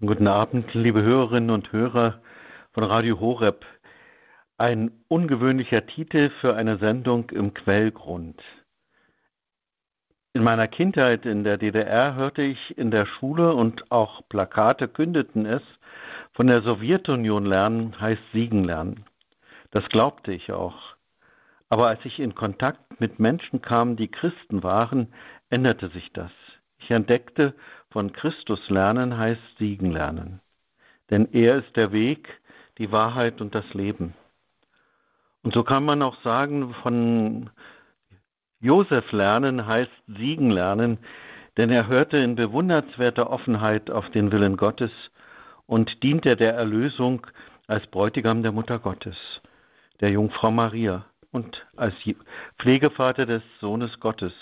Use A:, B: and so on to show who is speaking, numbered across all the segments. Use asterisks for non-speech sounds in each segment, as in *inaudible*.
A: Guten Abend, liebe Hörerinnen und Hörer von Radio Horeb. Ein ungewöhnlicher Titel für eine Sendung im Quellgrund. In meiner Kindheit in der DDR hörte ich in der Schule und auch Plakate kündeten es, von der Sowjetunion lernen heißt Siegen lernen. Das glaubte ich auch. Aber als ich in Kontakt mit Menschen kam, die Christen waren, änderte sich das. Ich entdeckte, von Christus lernen heißt siegen lernen. Denn er ist der Weg, die Wahrheit und das Leben. Und so kann man auch sagen, von Josef lernen heißt siegen lernen, denn er hörte in bewundernswerter Offenheit auf den Willen Gottes und diente der Erlösung als Bräutigam der Mutter Gottes, der Jungfrau Maria und als Pflegevater des Sohnes Gottes.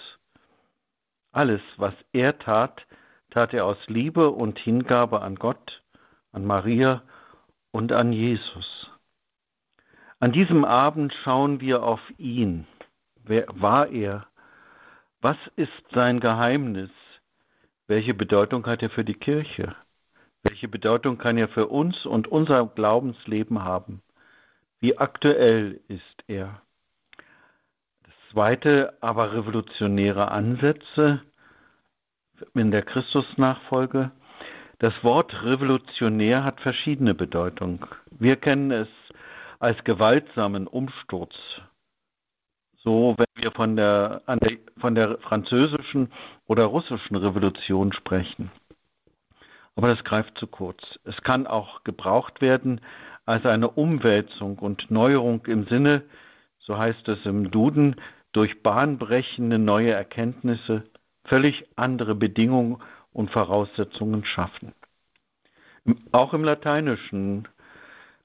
A: Alles, was er tat, tat er aus Liebe und Hingabe an Gott, an Maria und an Jesus. An diesem Abend schauen wir auf ihn. Wer war er? Was ist sein Geheimnis? Welche Bedeutung hat er für die Kirche? Welche Bedeutung kann er für uns und unser Glaubensleben haben? Wie aktuell ist er? Das zweite, aber revolutionäre Ansätze in der Christusnachfolge. Das Wort revolutionär hat verschiedene Bedeutungen. Wir kennen es als gewaltsamen Umsturz. So, wenn wir von der, der, von der französischen oder russischen Revolution sprechen. Aber das greift zu kurz. Es kann auch gebraucht werden als eine Umwälzung und Neuerung im Sinne, so heißt es im Duden, durch bahnbrechende neue Erkenntnisse, völlig andere Bedingungen und Voraussetzungen schaffen. Auch im Lateinischen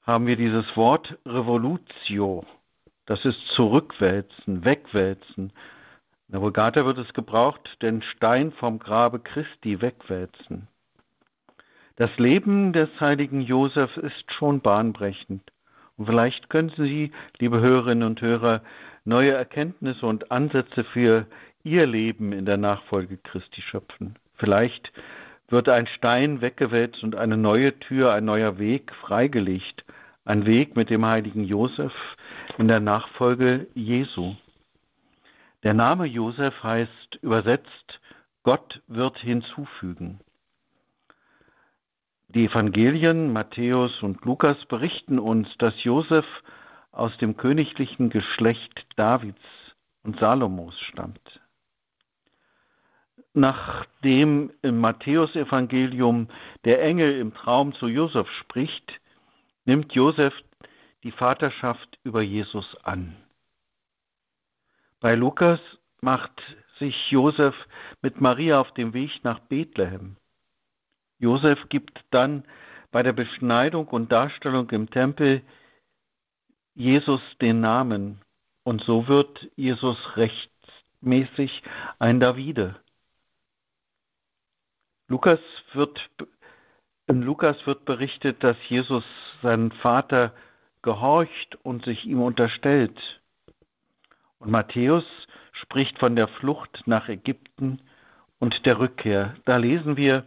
A: haben wir dieses Wort Revolutio. Das ist zurückwälzen, wegwälzen. In der Vulgata wird es gebraucht, den Stein vom Grabe Christi wegwälzen. Das Leben des heiligen Josef ist schon bahnbrechend. Und vielleicht können Sie, liebe Hörerinnen und Hörer, neue Erkenntnisse und Ansätze für ihr Leben in der Nachfolge Christi schöpfen. Vielleicht wird ein Stein weggewälzt und eine neue Tür, ein neuer Weg freigelegt. Ein Weg mit dem heiligen Josef in der Nachfolge Jesu. Der Name Josef heißt übersetzt, Gott wird hinzufügen. Die Evangelien Matthäus und Lukas berichten uns, dass Josef aus dem königlichen Geschlecht Davids und Salomos stammt nachdem im Matthäusevangelium der Engel im Traum zu Josef spricht, nimmt Josef die Vaterschaft über Jesus an. Bei Lukas macht sich Josef mit Maria auf dem Weg nach Bethlehem. Josef gibt dann bei der Beschneidung und Darstellung im Tempel Jesus den Namen und so wird Jesus rechtmäßig ein Davide. Lukas wird, in Lukas wird berichtet, dass Jesus seinen Vater gehorcht und sich ihm unterstellt. Und Matthäus spricht von der Flucht nach Ägypten und der Rückkehr. Da lesen wir,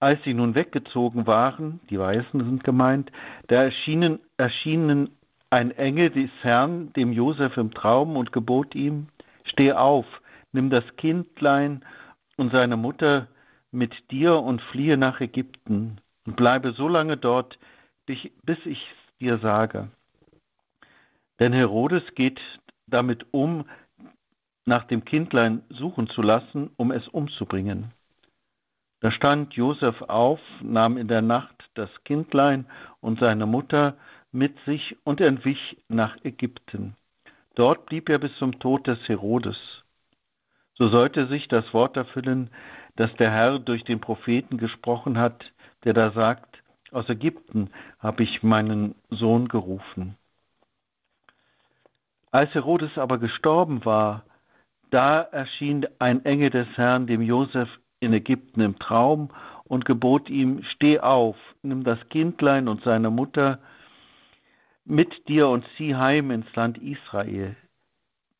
A: als sie nun weggezogen waren, die Weißen sind gemeint, da erschienen, erschienen ein Engel des Herrn dem Josef im Traum und gebot ihm, steh auf, nimm das Kindlein und seine Mutter mit dir und fliehe nach Ägypten und bleibe so lange dort, bis ich dir sage. Denn Herodes geht damit um, nach dem Kindlein suchen zu lassen, um es umzubringen. Da stand Josef auf, nahm in der Nacht das Kindlein und seine Mutter mit sich und entwich nach Ägypten. Dort blieb er bis zum Tod des Herodes. So sollte sich das Wort erfüllen, dass der Herr durch den Propheten gesprochen hat, der da sagt, aus Ägypten habe ich meinen Sohn gerufen. Als Herodes aber gestorben war, da erschien ein Engel des Herrn dem Josef in Ägypten im Traum und gebot ihm, steh auf, nimm das Kindlein und seine Mutter mit dir und zieh heim ins Land Israel.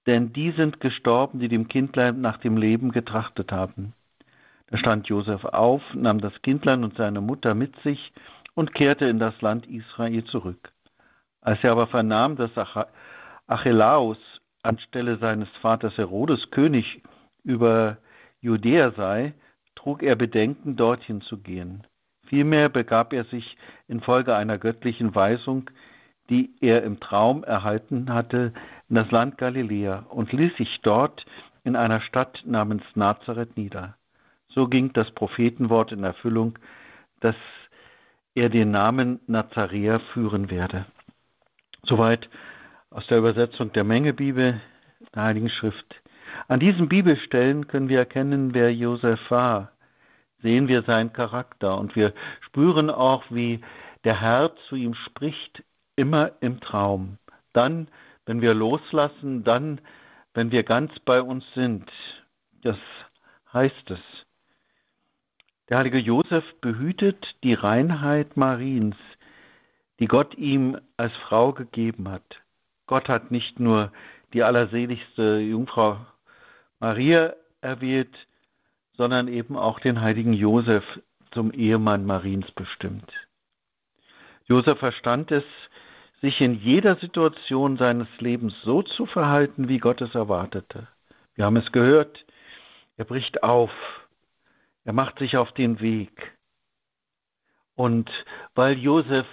A: Denn die sind gestorben, die dem Kindlein nach dem Leben getrachtet haben. Da stand Josef auf, nahm das Kindlein und seine Mutter mit sich und kehrte in das Land Israel zurück. Als er aber vernahm, dass Achelaus anstelle seines Vaters Herodes König über Judäa sei, trug er Bedenken, dorthin zu gehen. Vielmehr begab er sich infolge einer göttlichen Weisung, die er im Traum erhalten hatte, in das Land Galiläa und ließ sich dort in einer Stadt namens Nazareth nieder. So ging das Prophetenwort in Erfüllung, dass er den Namen Nazaräer führen werde. Soweit aus der Übersetzung der Mengebibel der Heiligen Schrift. An diesen Bibelstellen können wir erkennen, wer Josef war. Sehen wir seinen Charakter und wir spüren auch, wie der Herr zu ihm spricht, immer im Traum. Dann, wenn wir loslassen, dann, wenn wir ganz bei uns sind. Das heißt es. Der heilige Josef behütet die Reinheit Mariens, die Gott ihm als Frau gegeben hat. Gott hat nicht nur die allerseligste Jungfrau Maria erwählt, sondern eben auch den heiligen Josef zum Ehemann Mariens bestimmt. Josef verstand es, sich in jeder Situation seines Lebens so zu verhalten, wie Gott es erwartete. Wir haben es gehört, er bricht auf, er macht sich auf den Weg. Und weil Josef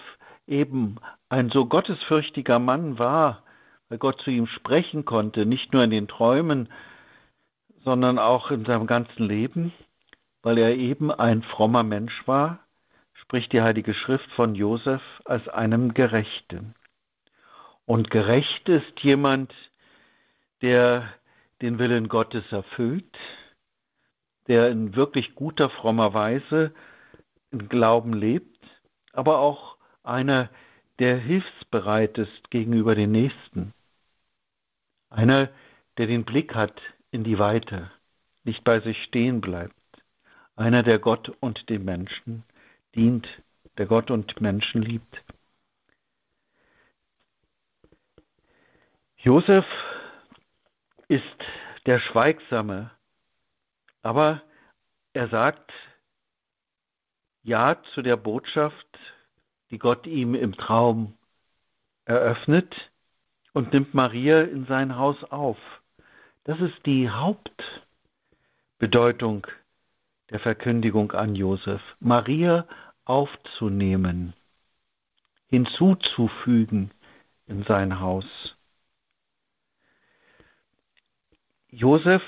A: eben ein so gottesfürchtiger Mann war, weil Gott zu ihm sprechen konnte, nicht nur in den Träumen, sondern auch in seinem ganzen Leben, weil er eben ein frommer Mensch war, spricht die Heilige Schrift von Josef als einem Gerechten. Und gerecht ist jemand, der den Willen Gottes erfüllt, der in wirklich guter, frommer Weise im Glauben lebt, aber auch einer, der hilfsbereit ist gegenüber den Nächsten. Einer, der den Blick hat in die Weite, nicht bei sich stehen bleibt. Einer, der Gott und dem Menschen dient, der Gott und Menschen liebt. Josef ist der Schweigsame, aber er sagt Ja zu der Botschaft, die Gott ihm im Traum eröffnet und nimmt Maria in sein Haus auf. Das ist die Hauptbedeutung der Verkündigung an Josef. Maria aufzunehmen, hinzuzufügen in sein Haus. Josef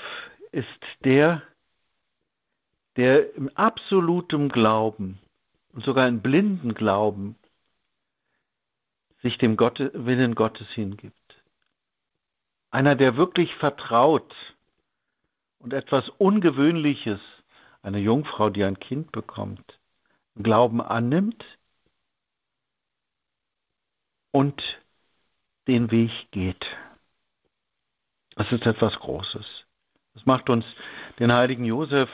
A: ist der, der im absoluten Glauben und sogar in blinden Glauben sich dem Gott, Willen Gottes hingibt. Einer, der wirklich vertraut und etwas Ungewöhnliches, eine Jungfrau, die ein Kind bekommt, im Glauben annimmt und den Weg geht. Das ist etwas Großes. Das macht uns den heiligen Josef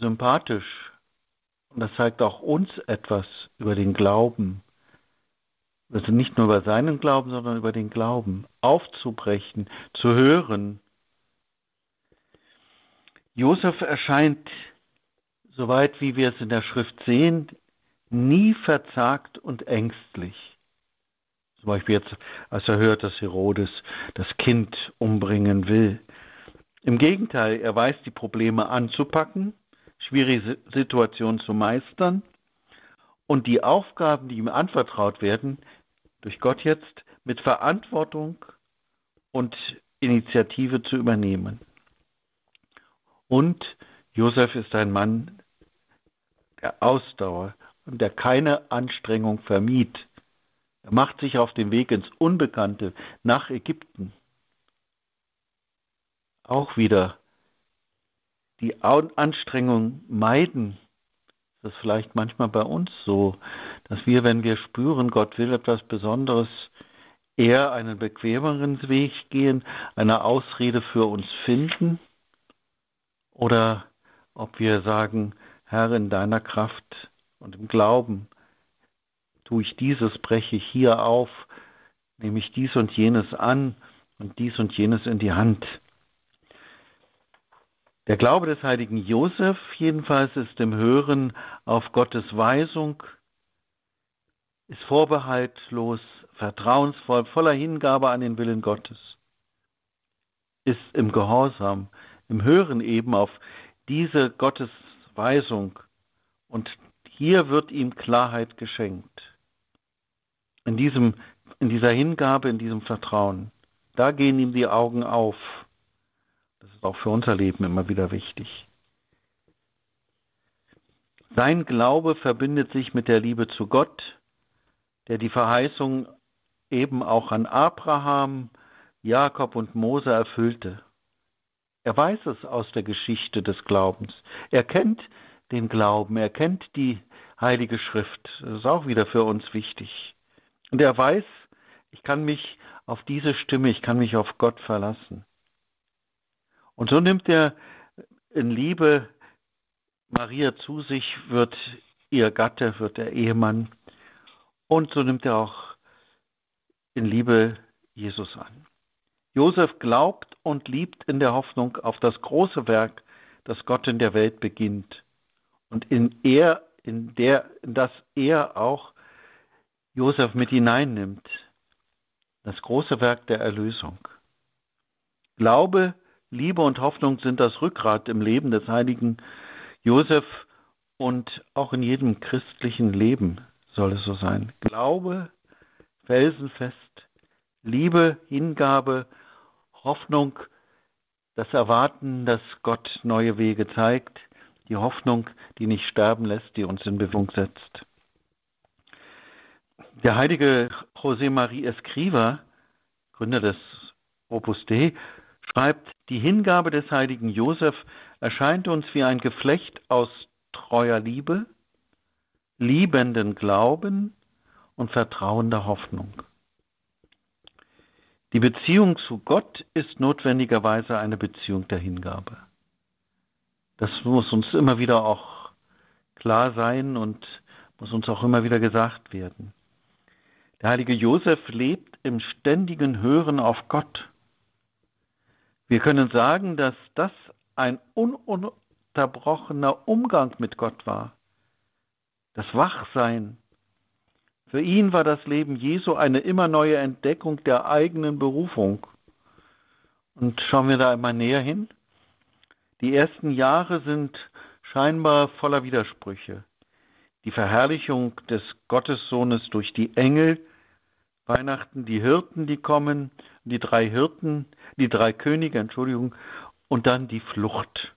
A: sympathisch und das zeigt auch uns etwas über den Glauben, also nicht nur über seinen Glauben, sondern über den Glauben aufzubrechen, zu hören. Josef erscheint, soweit wie wir es in der Schrift sehen, nie verzagt und ängstlich. Zum Beispiel jetzt, als er hört, dass Herodes das Kind umbringen will. Im Gegenteil, er weiß die Probleme anzupacken, schwierige Situationen zu meistern und die Aufgaben, die ihm anvertraut werden, durch Gott jetzt mit Verantwortung und Initiative zu übernehmen. Und Josef ist ein Mann der Ausdauer und der keine Anstrengung vermied. Er macht sich auf den Weg ins Unbekannte nach Ägypten. Auch wieder die Anstrengung meiden. Das ist vielleicht manchmal bei uns so, dass wir, wenn wir spüren, Gott will etwas Besonderes, eher einen bequemeren Weg gehen, eine Ausrede für uns finden oder ob wir sagen, Herr, in deiner Kraft und im Glauben tue ich dieses, breche ich hier auf, nehme ich dies und jenes an und dies und jenes in die Hand. Der Glaube des heiligen Josef jedenfalls ist im Hören auf Gottes Weisung, ist vorbehaltlos, vertrauensvoll, voller Hingabe an den Willen Gottes, ist im Gehorsam, im Hören eben auf diese Gottes Weisung und hier wird ihm Klarheit geschenkt. In, diesem, in dieser Hingabe, in diesem Vertrauen, da gehen ihm die Augen auf auch für unser Leben immer wieder wichtig. Sein Glaube verbindet sich mit der Liebe zu Gott, der die Verheißung eben auch an Abraham, Jakob und Mose erfüllte. Er weiß es aus der Geschichte des Glaubens. Er kennt den Glauben, er kennt die Heilige Schrift. Das ist auch wieder für uns wichtig. Und er weiß, ich kann mich auf diese Stimme, ich kann mich auf Gott verlassen. Und so nimmt er in Liebe Maria zu sich, wird ihr Gatte, wird der Ehemann. Und so nimmt er auch in Liebe Jesus an. Josef glaubt und liebt in der Hoffnung auf das große Werk, das Gott in der Welt beginnt. Und in er, in der, in das er auch Josef mit hineinnimmt. Das große Werk der Erlösung. Glaube Liebe und Hoffnung sind das Rückgrat im Leben des heiligen Josef und auch in jedem christlichen Leben soll es so sein. Glaube, felsenfest, Liebe, Hingabe, Hoffnung, das Erwarten, dass Gott neue Wege zeigt, die Hoffnung, die nicht sterben lässt, die uns in Bewegung setzt. Der heilige José Marie Escriva, Gründer des Opus Dei, schreibt, die Hingabe des heiligen Josef erscheint uns wie ein Geflecht aus treuer Liebe, liebenden Glauben und vertrauender Hoffnung. Die Beziehung zu Gott ist notwendigerweise eine Beziehung der Hingabe. Das muss uns immer wieder auch klar sein und muss uns auch immer wieder gesagt werden. Der heilige Josef lebt im ständigen Hören auf Gott wir können sagen, dass das ein ununterbrochener Umgang mit Gott war. Das Wachsein. Für ihn war das Leben Jesu eine immer neue Entdeckung der eigenen Berufung. Und schauen wir da einmal näher hin. Die ersten Jahre sind scheinbar voller Widersprüche. Die Verherrlichung des Gottessohnes durch die Engel, Weihnachten, die Hirten, die kommen, die drei Hirten, die drei Könige, Entschuldigung, und dann die Flucht.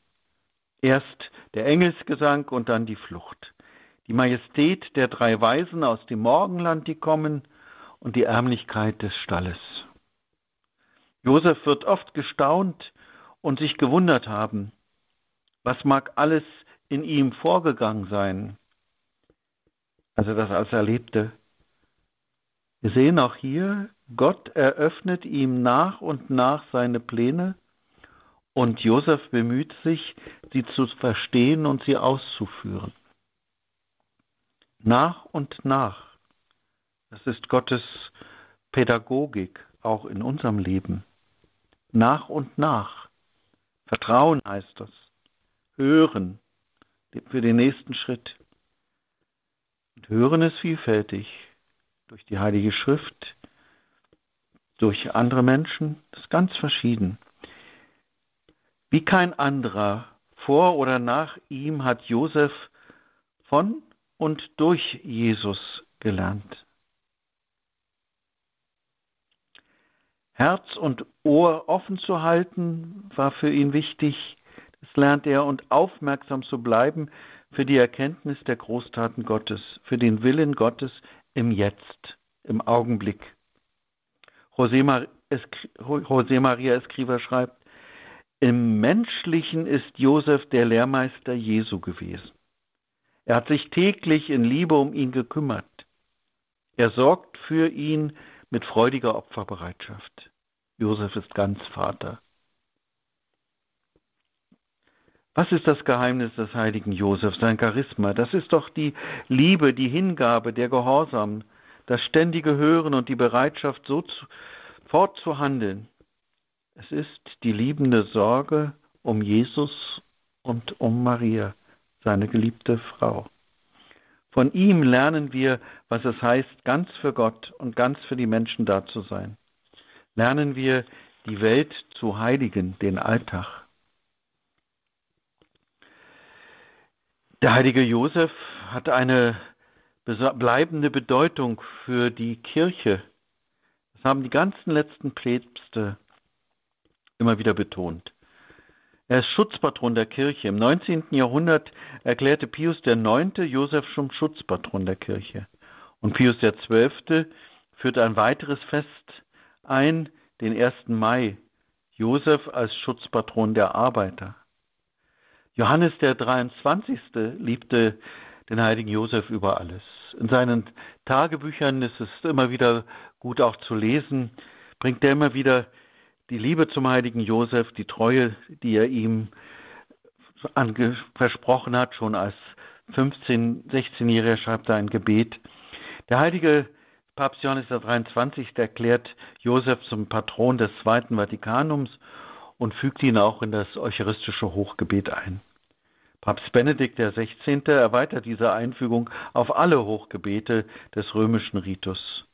A: Erst der Engelsgesang und dann die Flucht. Die Majestät der drei Weisen aus dem Morgenland, die kommen, und die Ärmlichkeit des Stalles. Josef wird oft gestaunt und sich gewundert haben, was mag alles in ihm vorgegangen sein, als er das alles erlebte. Wir sehen auch hier, Gott eröffnet ihm nach und nach seine Pläne und Josef bemüht sich, sie zu verstehen und sie auszuführen. Nach und nach. Das ist Gottes Pädagogik auch in unserem Leben. Nach und nach. Vertrauen heißt das. Hören für den nächsten Schritt. Und Hören ist vielfältig durch die Heilige Schrift, durch andere Menschen, das ist ganz verschieden. Wie kein anderer vor oder nach ihm hat Josef von und durch Jesus gelernt. Herz und Ohr offen zu halten war für ihn wichtig. Das lernt er und aufmerksam zu bleiben für die Erkenntnis der Großtaten Gottes, für den Willen Gottes im Jetzt, im Augenblick. José, Mar Maria Escriva schreibt, im Menschlichen ist Josef der Lehrmeister Jesu gewesen. Er hat sich täglich in Liebe um ihn gekümmert. Er sorgt für ihn mit freudiger Opferbereitschaft. Josef ist ganz Vater. Was ist das Geheimnis des heiligen Josef, sein Charisma? Das ist doch die Liebe, die Hingabe, der Gehorsam, das ständige Hören und die Bereitschaft, so zu, fortzuhandeln. Es ist die liebende Sorge um Jesus und um Maria, seine geliebte Frau. Von ihm lernen wir, was es heißt, ganz für Gott und ganz für die Menschen da zu sein. Lernen wir, die Welt zu heiligen, den Alltag. Der heilige Josef hat eine bleibende Bedeutung für die Kirche. Das haben die ganzen letzten Päpste immer wieder betont. Er ist Schutzpatron der Kirche. Im 19. Jahrhundert erklärte Pius IX. Josef zum Schutzpatron der Kirche. Und Pius XII. führte ein weiteres Fest ein, den 1. Mai, Josef als Schutzpatron der Arbeiter. Johannes der 23. liebte den heiligen Josef über alles. In seinen Tagebüchern ist es immer wieder gut auch zu lesen, bringt er immer wieder die Liebe zum heiligen Josef, die Treue, die er ihm versprochen hat, schon als 15-, 16-Jähriger schreibt er ein Gebet. Der heilige Papst Johannes der 23. erklärt Josef zum Patron des Zweiten Vatikanums und fügt ihn auch in das eucharistische Hochgebet ein. Papst Benedikt XVI. erweitert diese Einfügung auf alle Hochgebete des römischen Ritus.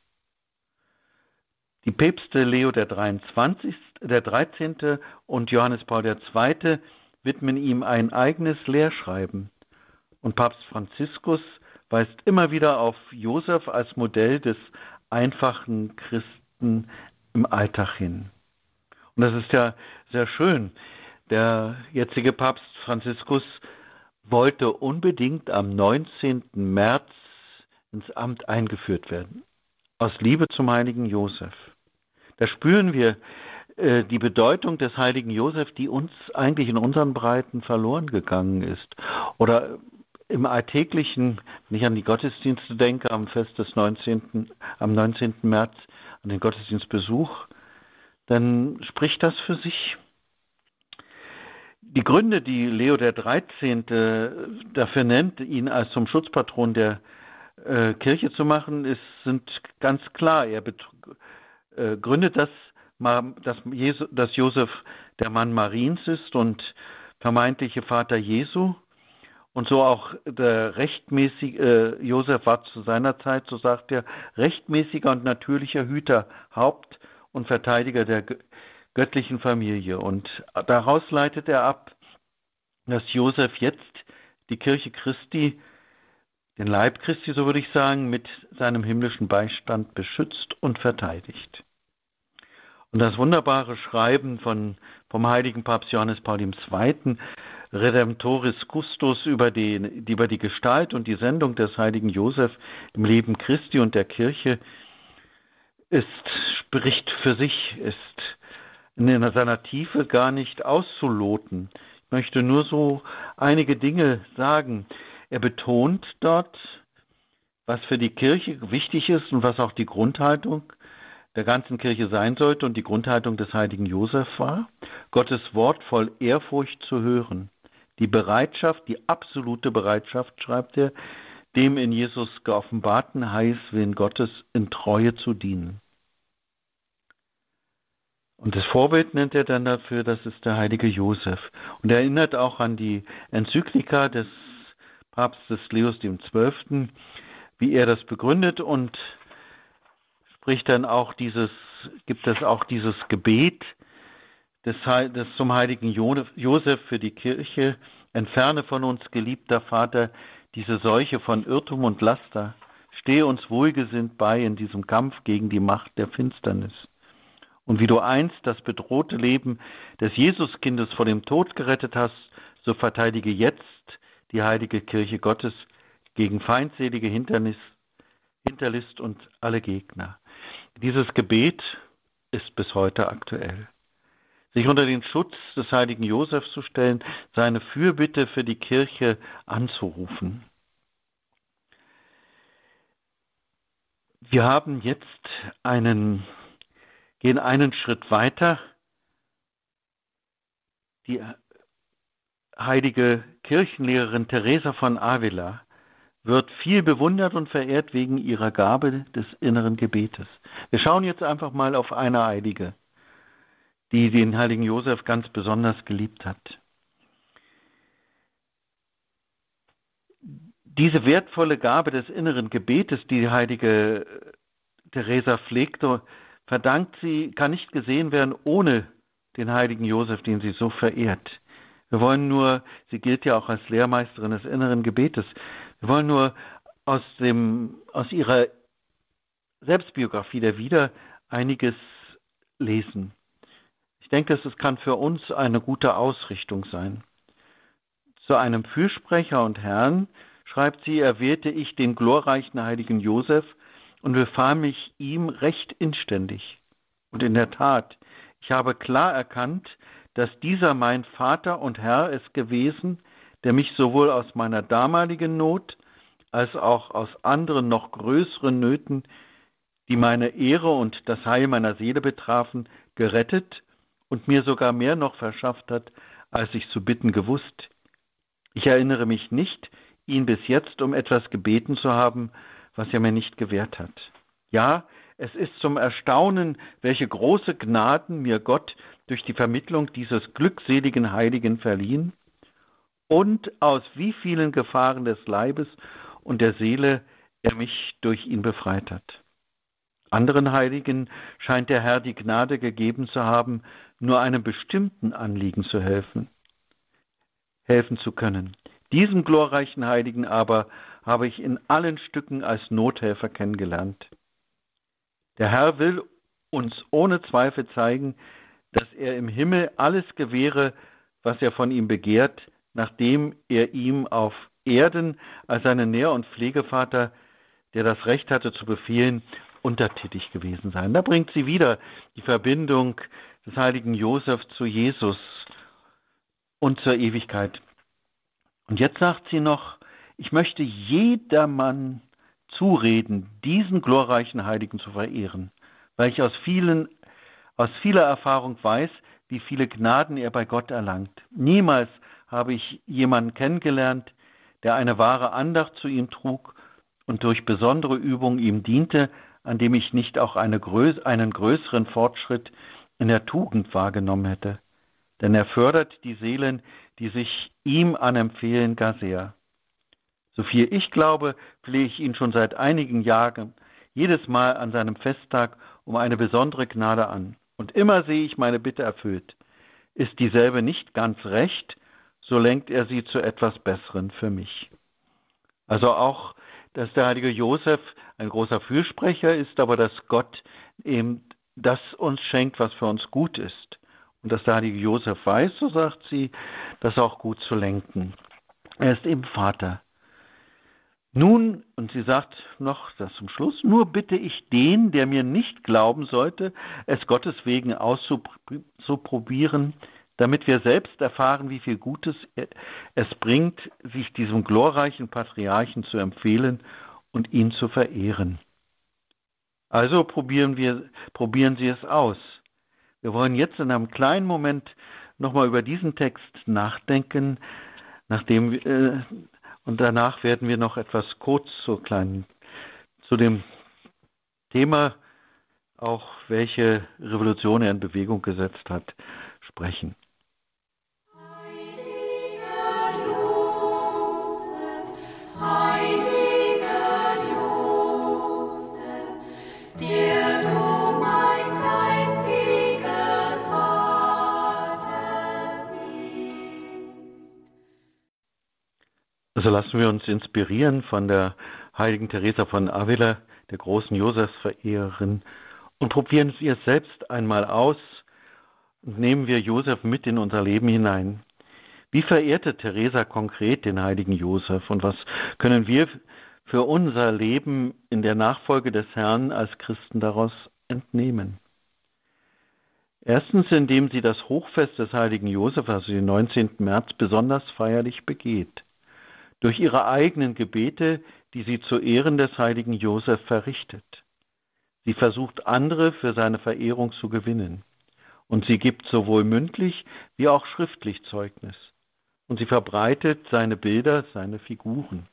A: Die Päpste Leo der, 23, der 13. und Johannes Paul II. widmen ihm ein eigenes Lehrschreiben. Und Papst Franziskus weist immer wieder auf Josef als Modell des einfachen Christen im Alltag hin. Und das ist ja sehr schön. Der jetzige Papst Franziskus wollte unbedingt am 19. März ins Amt eingeführt werden. Aus Liebe zum heiligen Josef. Da spüren wir äh, die Bedeutung des heiligen Josef, die uns eigentlich in unseren Breiten verloren gegangen ist. Oder im Alltäglichen, wenn ich an die Gottesdienste denke, am Fest des 19., am 19. März, an den Gottesdienstbesuch, dann spricht das für sich die Gründe, die Leo der 13. dafür nennt, ihn als zum Schutzpatron der äh, Kirche zu machen, ist, sind ganz klar. Er äh, gründet das, dass, Jesu, dass Josef der Mann Mariens ist und vermeintliche Vater Jesu. Und so auch der rechtmäßige, äh, Josef war zu seiner Zeit, so sagt er, rechtmäßiger und natürlicher Hüter, Haupt und Verteidiger der göttlichen Familie. Und daraus leitet er ab, dass Josef jetzt die Kirche Christi, den Leib Christi, so würde ich sagen, mit seinem himmlischen Beistand beschützt und verteidigt. Und das wunderbare Schreiben von, vom heiligen Papst Johannes Paul II., Redemptoris Custos, über die, über die Gestalt und die Sendung des heiligen Josef im Leben Christi und der Kirche, ist, spricht für sich, ist in seiner Tiefe gar nicht auszuloten. Ich möchte nur so einige Dinge sagen. Er betont dort, was für die Kirche wichtig ist und was auch die Grundhaltung der ganzen Kirche sein sollte und die Grundhaltung des heiligen Josef war, Gottes Wort voll Ehrfurcht zu hören. Die Bereitschaft, die absolute Bereitschaft, schreibt er, dem in Jesus geoffenbarten Heilswillen Gottes in Treue zu dienen. Und das Vorbild nennt er dann dafür, das ist der heilige Josef. Und er erinnert auch an die Enzyklika des Papstes Leos XII., wie er das begründet und spricht dann auch dieses, gibt es auch dieses Gebet des, des zum heiligen Josef für die Kirche. Entferne von uns, geliebter Vater, diese Seuche von Irrtum und Laster. Stehe uns wohlgesinnt bei in diesem Kampf gegen die Macht der Finsternis. Und wie du einst das bedrohte Leben des Jesuskindes vor dem Tod gerettet hast, so verteidige jetzt die heilige Kirche Gottes gegen feindselige Hindernis, Hinterlist und alle Gegner. Dieses Gebet ist bis heute aktuell. Sich unter den Schutz des heiligen Josef zu stellen, seine Fürbitte für die Kirche anzurufen. Wir haben jetzt einen gehen einen Schritt weiter. Die heilige Kirchenlehrerin Teresa von Avila wird viel bewundert und verehrt wegen ihrer Gabe des inneren Gebetes. Wir schauen jetzt einfach mal auf eine Heilige, die den heiligen Josef ganz besonders geliebt hat. Diese wertvolle Gabe des inneren Gebetes, die die heilige Teresa pflegte, verdankt sie, kann nicht gesehen werden ohne den heiligen Josef, den sie so verehrt. Wir wollen nur, sie gilt ja auch als Lehrmeisterin des inneren Gebetes, wir wollen nur aus, dem, aus ihrer Selbstbiografie der Wieder einiges lesen. Ich denke, es kann für uns eine gute Ausrichtung sein. Zu einem Fürsprecher und Herrn, schreibt sie, erwählte ich den glorreichen heiligen Josef und befahl mich ihm recht inständig. Und in der Tat, ich habe klar erkannt, dass dieser mein Vater und Herr es gewesen, der mich sowohl aus meiner damaligen Not als auch aus anderen noch größeren Nöten, die meine Ehre und das Heil meiner Seele betrafen, gerettet und mir sogar mehr noch verschafft hat, als ich zu bitten gewusst. Ich erinnere mich nicht, ihn bis jetzt um etwas gebeten zu haben, was er mir nicht gewährt hat. Ja, es ist zum Erstaunen, welche große Gnaden mir Gott durch die Vermittlung dieses glückseligen Heiligen verliehen und aus wie vielen Gefahren des Leibes und der Seele er mich durch ihn befreit hat. Anderen Heiligen scheint der Herr die Gnade gegeben zu haben, nur einem bestimmten Anliegen zu helfen, helfen zu können. Diesen glorreichen Heiligen aber habe ich in allen Stücken als Nothelfer kennengelernt. Der Herr will uns ohne Zweifel zeigen, dass er im Himmel alles gewähre, was er von ihm begehrt, nachdem er ihm auf Erden als seinen Nähr- und Pflegevater, der das Recht hatte zu befehlen, untertätig gewesen sein. Da bringt sie wieder die Verbindung des heiligen Josef zu Jesus und zur Ewigkeit. Und jetzt sagt sie noch, ich möchte jedermann zureden, diesen glorreichen Heiligen zu verehren, weil ich aus vielen, aus vieler Erfahrung weiß, wie viele Gnaden er bei Gott erlangt. Niemals habe ich jemanden kennengelernt, der eine wahre Andacht zu ihm trug und durch besondere Übung ihm diente, an dem ich nicht auch eine größ einen größeren Fortschritt in der Tugend wahrgenommen hätte. Denn er fördert die Seelen, die sich ihm anempfehlen, gar sehr. Soviel ich glaube, flehe ich ihn schon seit einigen Jahren jedes Mal an seinem Festtag um eine besondere Gnade an. Und immer sehe ich meine Bitte erfüllt. Ist dieselbe nicht ganz recht, so lenkt er sie zu etwas Besseren für mich. Also auch, dass der heilige Josef ein großer Fürsprecher ist, aber dass Gott eben das uns schenkt, was für uns gut ist. Und dass der heilige Josef weiß, so sagt sie, das auch gut zu lenken. Er ist eben Vater. Nun, und sie sagt noch das zum Schluss, nur bitte ich den, der mir nicht glauben sollte, es Gottes wegen auszuprobieren, damit wir selbst erfahren, wie viel Gutes es bringt, sich diesem glorreichen Patriarchen zu empfehlen und ihn zu verehren. Also probieren wir, probieren Sie es aus. Wir wollen jetzt in einem kleinen Moment nochmal über diesen Text nachdenken, nachdem äh, und danach werden wir noch etwas kurz zu kleinen zu dem Thema auch welche Revolution er in Bewegung gesetzt hat, sprechen. Also lassen wir uns inspirieren von der heiligen Teresa von Avila, der großen Josefsverehrerin, und probieren es selbst einmal aus und nehmen wir Josef mit in unser Leben hinein. Wie verehrte Teresa konkret den heiligen Josef und was können wir für unser Leben in der Nachfolge des Herrn als Christen daraus entnehmen? Erstens, indem sie das Hochfest des heiligen Josef, also den 19. März, besonders feierlich begeht durch ihre eigenen Gebete, die sie zu Ehren des heiligen Josef verrichtet. Sie versucht andere für seine Verehrung zu gewinnen. Und sie gibt sowohl mündlich wie auch schriftlich Zeugnis. Und sie verbreitet seine Bilder, seine Figuren.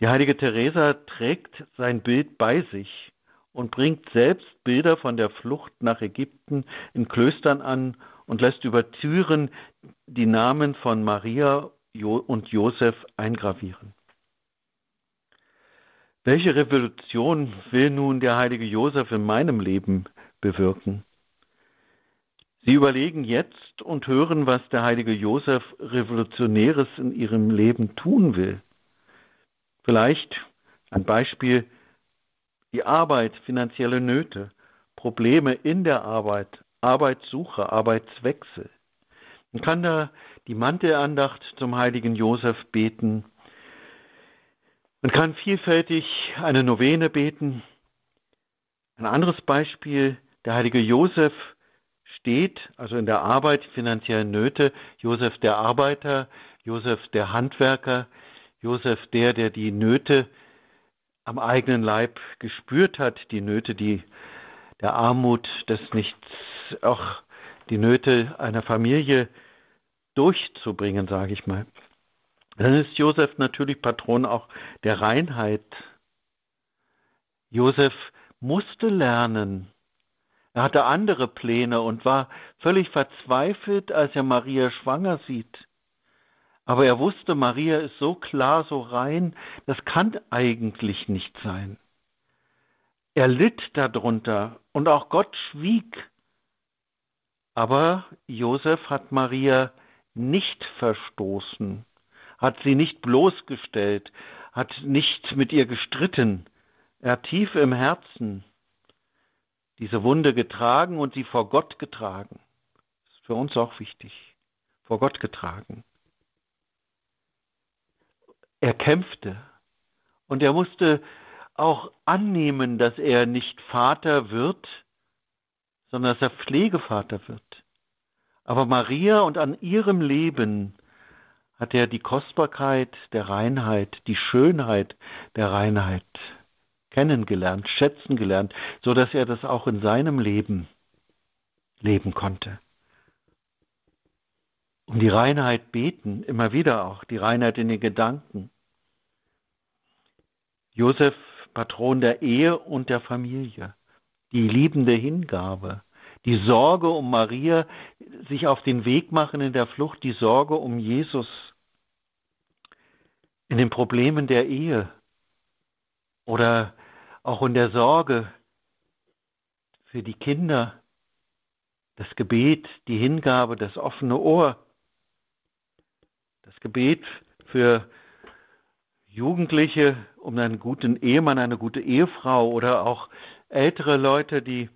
A: Die heilige Teresa trägt sein Bild bei sich und bringt selbst Bilder von der Flucht nach Ägypten in Klöstern an und lässt über Türen die Namen von Maria und Josef eingravieren. Welche Revolution will nun der heilige Josef in meinem Leben bewirken? Sie überlegen jetzt und hören, was der heilige Josef Revolutionäres in ihrem Leben tun will. Vielleicht ein Beispiel, die Arbeit, finanzielle Nöte, Probleme in der Arbeit, Arbeitssuche, Arbeitswechsel. Man kann da die Mantelandacht zum heiligen Josef beten. Man kann vielfältig eine Novene beten. Ein anderes Beispiel, der heilige Josef steht, also in der Arbeit, finanziellen Nöte, Josef der Arbeiter, Josef der Handwerker, Josef der, der die Nöte am eigenen Leib gespürt hat, die Nöte, die der Armut, des Nichts, auch die Nöte einer Familie durchzubringen, sage ich mal. Dann ist Josef natürlich Patron auch der Reinheit. Josef musste lernen, er hatte andere Pläne und war völlig verzweifelt, als er Maria schwanger sieht. Aber er wusste, Maria ist so klar, so rein, das kann eigentlich nicht sein. Er litt darunter und auch Gott schwieg. Aber Josef hat Maria nicht verstoßen, hat sie nicht bloßgestellt, hat nicht mit ihr gestritten. Er hat tief im Herzen diese Wunde getragen und sie vor Gott getragen. Das ist für uns auch wichtig. Vor Gott getragen. Er kämpfte und er musste auch annehmen, dass er nicht Vater wird, sondern dass er Pflegevater wird. Aber Maria und an ihrem Leben hat er die Kostbarkeit der Reinheit, die Schönheit der Reinheit kennengelernt, schätzen gelernt, so dass er das auch in seinem Leben leben konnte. Um die Reinheit beten, immer wieder auch, die Reinheit in den Gedanken. Josef, Patron der Ehe und der Familie, die liebende Hingabe, die Sorge um Maria, sich auf den Weg machen in der Flucht, die Sorge um Jesus, in den Problemen der Ehe oder auch in der Sorge für die Kinder, das Gebet, die Hingabe, das offene Ohr, das Gebet für Jugendliche um einen guten Ehemann, eine gute Ehefrau oder auch ältere Leute, die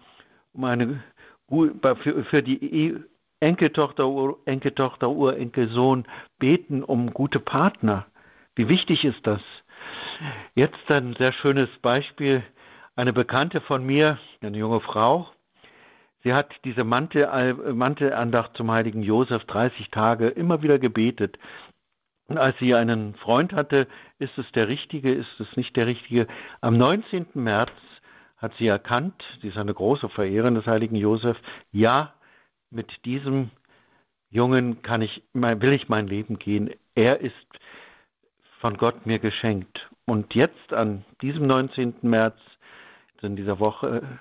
A: um eine für, für die e, Enkeltochter, Enkeltochter, Urenkelsohn beten um gute Partner. Wie wichtig ist das? Jetzt ein sehr schönes Beispiel. Eine Bekannte von mir, eine junge Frau, sie hat diese Mantelandacht zum heiligen Josef 30 Tage immer wieder gebetet. Und als sie einen Freund hatte, ist es der Richtige, ist es nicht der Richtige? Am 19. März hat sie erkannt, sie ist eine große Verehrerin des heiligen Josef, ja, mit diesem Jungen kann ich, will ich mein Leben gehen. Er ist von Gott mir geschenkt. Und jetzt, an diesem 19. März, in dieser Woche,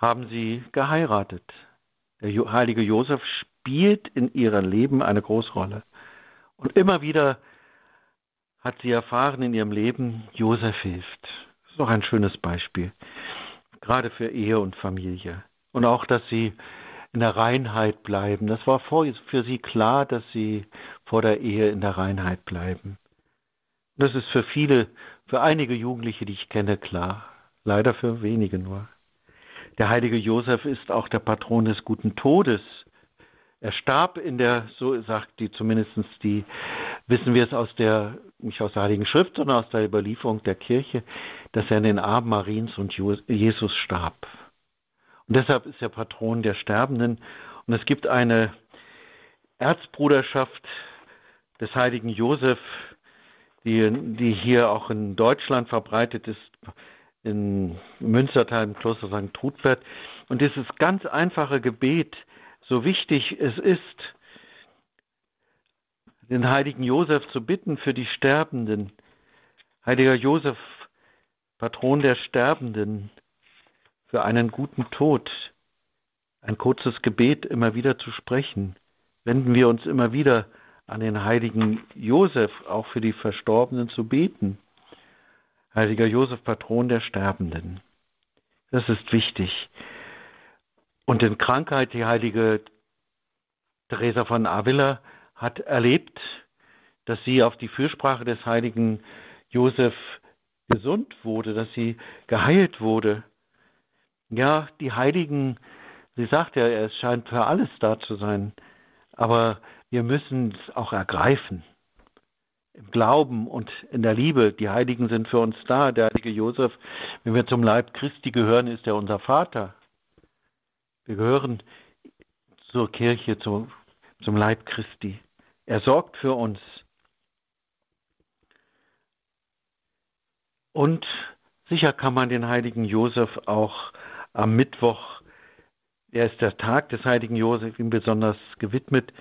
A: haben sie geheiratet. Der heilige Josef spielt in ihrem Leben eine Großrolle. Und immer wieder hat sie erfahren in ihrem Leben, Josef hilft. Das ist doch ein schönes Beispiel, gerade für Ehe und Familie. Und auch, dass sie in der Reinheit bleiben. Das war für sie klar, dass sie vor der Ehe in der Reinheit bleiben. Das ist für viele, für einige Jugendliche, die ich kenne, klar. Leider für wenige nur. Der heilige Josef ist auch der Patron des guten Todes. Er starb in der, so sagt die zumindest die, wissen wir es aus der, nicht aus der Heiligen Schrift, sondern aus der Überlieferung der Kirche, dass er in den Armen Mariens und Jesus starb. Und deshalb ist er Patron der Sterbenden. Und es gibt eine Erzbruderschaft des heiligen Josef, die, die hier auch in Deutschland verbreitet ist, in Münstertal im Kloster St. Trudwert. Und dieses ganz einfache Gebet, so wichtig es ist, den heiligen Josef zu bitten für die Sterbenden. Heiliger Josef, Patron der Sterbenden, für einen guten Tod, ein kurzes Gebet immer wieder zu sprechen. Wenden wir uns immer wieder an den heiligen Josef auch für die Verstorbenen zu beten. Heiliger Josef, Patron der Sterbenden. Das ist wichtig. Und in Krankheit, die heilige Teresa von Avila hat erlebt, dass sie auf die Fürsprache des heiligen Josef gesund wurde, dass sie geheilt wurde. Ja, die Heiligen, sie sagt ja, es scheint für alles da zu sein, aber wir müssen es auch ergreifen. Im Glauben und in der Liebe. Die Heiligen sind für uns da. Der heilige Josef, wenn wir zum Leib Christi gehören, ist er unser Vater. Wir gehören zur Kirche, zum, zum Leib Christi. Er sorgt für uns. Und sicher kann man den heiligen Josef auch am Mittwoch, er ist der Tag des heiligen Josef, ihm besonders gewidmet.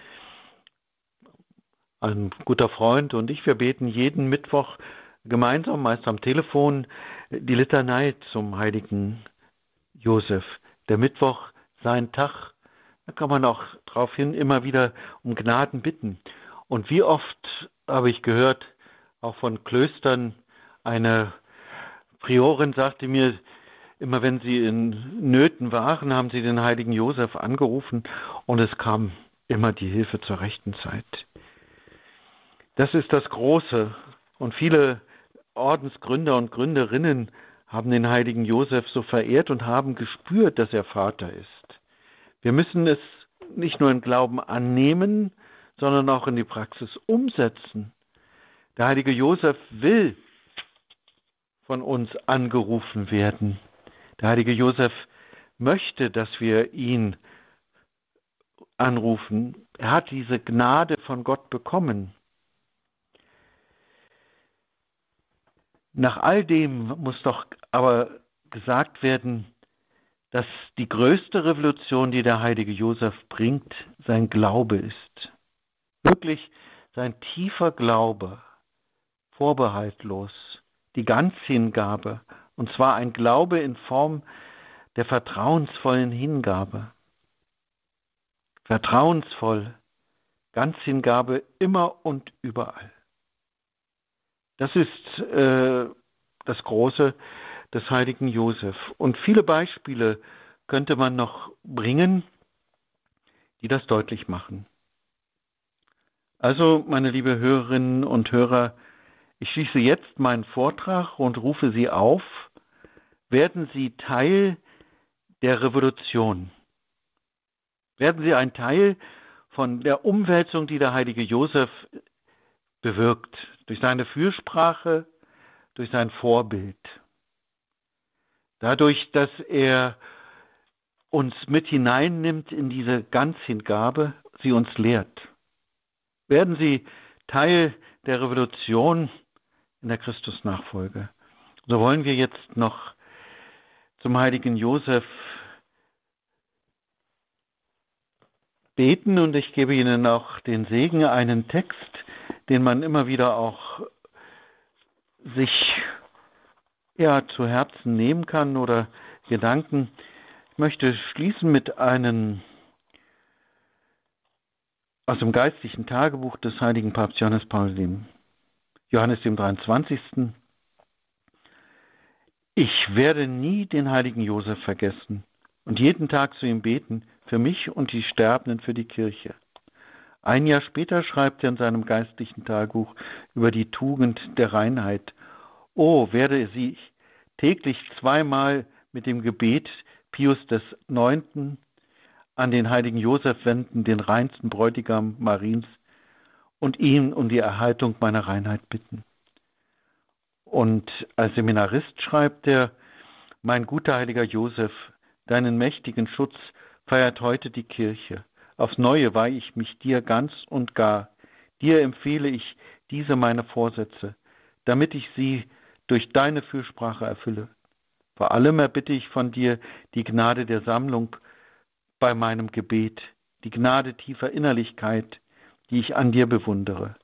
A: Ein guter Freund und ich, wir beten jeden Mittwoch gemeinsam, meist am Telefon, die Litanei zum heiligen Josef. Der Mittwoch sein Tag, da kann man auch daraufhin immer wieder um Gnaden bitten. Und wie oft habe ich gehört, auch von Klöstern, eine Priorin sagte mir, immer wenn sie in Nöten waren, haben sie den heiligen Josef angerufen und es kam immer die Hilfe zur rechten Zeit. Das ist das Große. Und viele Ordensgründer und Gründerinnen haben den heiligen Josef so verehrt und haben gespürt, dass er Vater ist. Wir müssen es nicht nur im Glauben annehmen, sondern auch in die Praxis umsetzen. Der heilige Josef will von uns angerufen werden. Der heilige Josef möchte, dass wir ihn anrufen. Er hat diese Gnade von Gott bekommen. Nach all dem muss doch aber gesagt werden, dass die größte Revolution, die der heilige Josef bringt, sein Glaube ist. Wirklich sein tiefer Glaube, vorbehaltlos, die Ganzhingabe, und zwar ein Glaube in Form der vertrauensvollen Hingabe. Vertrauensvoll, Ganzhingabe immer und überall. Das ist äh, das Große des heiligen Josef. Und viele Beispiele könnte man noch bringen, die das deutlich machen. Also, meine liebe Hörerinnen und Hörer, ich schließe jetzt meinen Vortrag und rufe Sie auf, werden Sie Teil der Revolution. Werden Sie ein Teil von der Umwälzung, die der heilige Josef bewirkt, durch seine Fürsprache, durch sein Vorbild. Dadurch, dass er uns mit hineinnimmt in diese Ganzhingabe, sie uns lehrt. Werden Sie Teil der Revolution, in der Christusnachfolge. So wollen wir jetzt noch zum heiligen Josef beten und ich gebe Ihnen auch den Segen, einen Text, den man immer wieder auch sich ja zu Herzen nehmen kann oder Gedanken. Ich möchte schließen mit einem aus dem geistlichen Tagebuch des heiligen Papst Johannes Paul II. Johannes dem 23. Ich werde nie den heiligen Josef vergessen und jeden Tag zu ihm beten, für mich und die Sterbenden für die Kirche. Ein Jahr später schreibt er in seinem geistlichen Tagebuch über die Tugend der Reinheit. Oh, werde sie täglich zweimal mit dem Gebet Pius des Neunten an den heiligen Josef wenden, den reinsten Bräutigam Mariens, und ihn um die Erhaltung meiner Reinheit bitten. Und als Seminarist schreibt er, mein guter heiliger Josef, deinen mächtigen Schutz feiert heute die Kirche. Aufs Neue weihe ich mich dir ganz und gar. Dir empfehle ich diese meine Vorsätze, damit ich sie durch deine Fürsprache erfülle. Vor allem erbitte ich von dir die Gnade der Sammlung bei meinem Gebet, die Gnade tiefer Innerlichkeit, die ich an dir bewundere.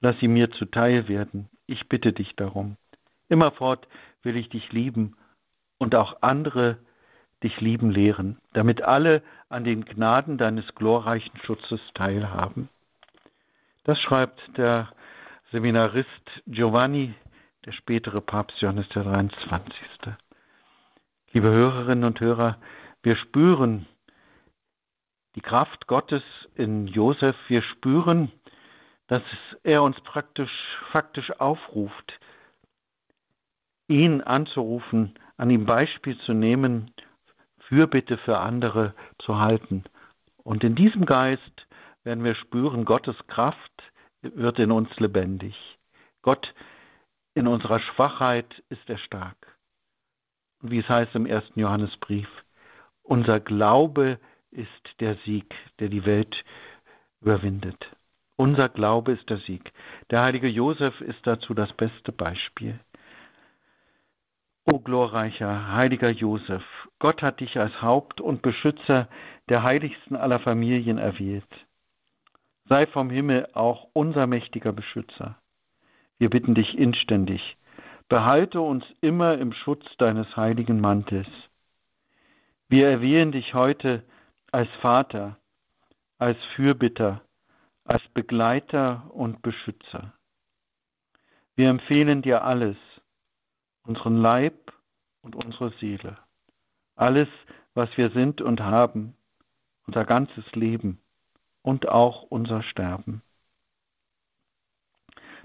A: Lass sie mir zuteil werden. Ich bitte dich darum. Immerfort will ich dich lieben und auch andere dich lieben lehren, damit alle an den Gnaden deines glorreichen Schutzes teilhaben. Das schreibt der Seminarist Giovanni der spätere Papst Johannes der 23. Liebe Hörerinnen und Hörer, wir spüren die Kraft Gottes in Josef. Wir spüren, dass er uns praktisch, faktisch aufruft, ihn anzurufen, an ihm Beispiel zu nehmen, Fürbitte für andere zu halten. Und in diesem Geist werden wir spüren, Gottes Kraft wird in uns lebendig. Gott in unserer Schwachheit ist er stark. Und wie es heißt im ersten Johannesbrief, unser Glaube ist der Sieg, der die Welt überwindet. Unser Glaube ist der Sieg. Der heilige Josef ist dazu das beste Beispiel. O glorreicher, heiliger Josef, Gott hat dich als Haupt und Beschützer der heiligsten aller Familien erwählt. Sei vom Himmel auch unser mächtiger Beschützer. Wir bitten dich inständig, behalte uns immer im Schutz deines heiligen Mantels. Wir erwählen dich heute als Vater, als Fürbitter, als Begleiter und Beschützer. Wir empfehlen dir alles, unseren Leib und unsere Seele, alles, was wir sind und haben, unser ganzes Leben und auch unser Sterben.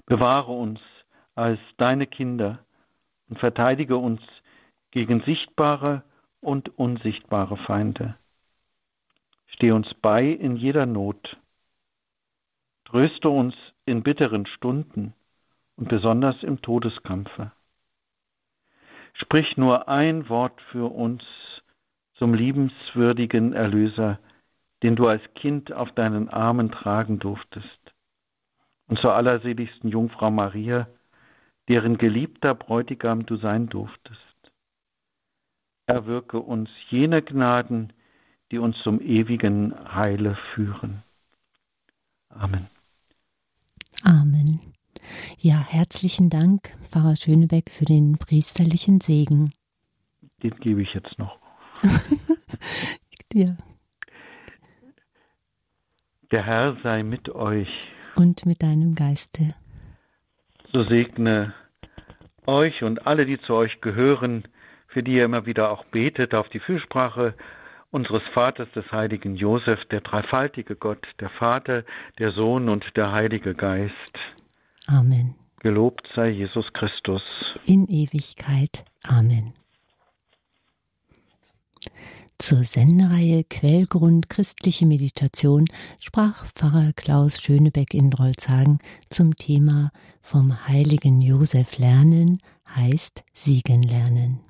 A: Bewahre uns als deine Kinder und verteidige uns gegen sichtbare und unsichtbare Feinde. Steh uns bei in jeder Not. Tröste uns in bitteren Stunden und besonders im Todeskampfe. Sprich nur ein Wort für uns zum liebenswürdigen Erlöser, den du als Kind auf deinen Armen tragen durftest. Und zur allerseligsten Jungfrau Maria, deren geliebter Bräutigam du sein durftest. Erwirke uns jene Gnaden, die uns zum ewigen Heile führen. Amen.
B: Amen. Ja, herzlichen Dank, Pfarrer Schönebeck, für den priesterlichen Segen.
A: Den gebe ich jetzt noch. *laughs*
B: ja.
A: Der Herr sei mit euch.
B: Und mit deinem Geiste.
A: So segne euch und alle, die zu euch gehören, für die ihr immer wieder auch betet, auf die Fürsprache unseres Vaters, des heiligen Josef, der dreifaltige Gott, der Vater, der Sohn und der Heilige Geist.
B: Amen.
A: Gelobt sei Jesus Christus.
B: In Ewigkeit. Amen. Zur Sendereihe Quellgrund christliche Meditation sprach Pfarrer Klaus Schönebeck in Drolzhagen zum Thema Vom heiligen Josef lernen heißt Siegen lernen.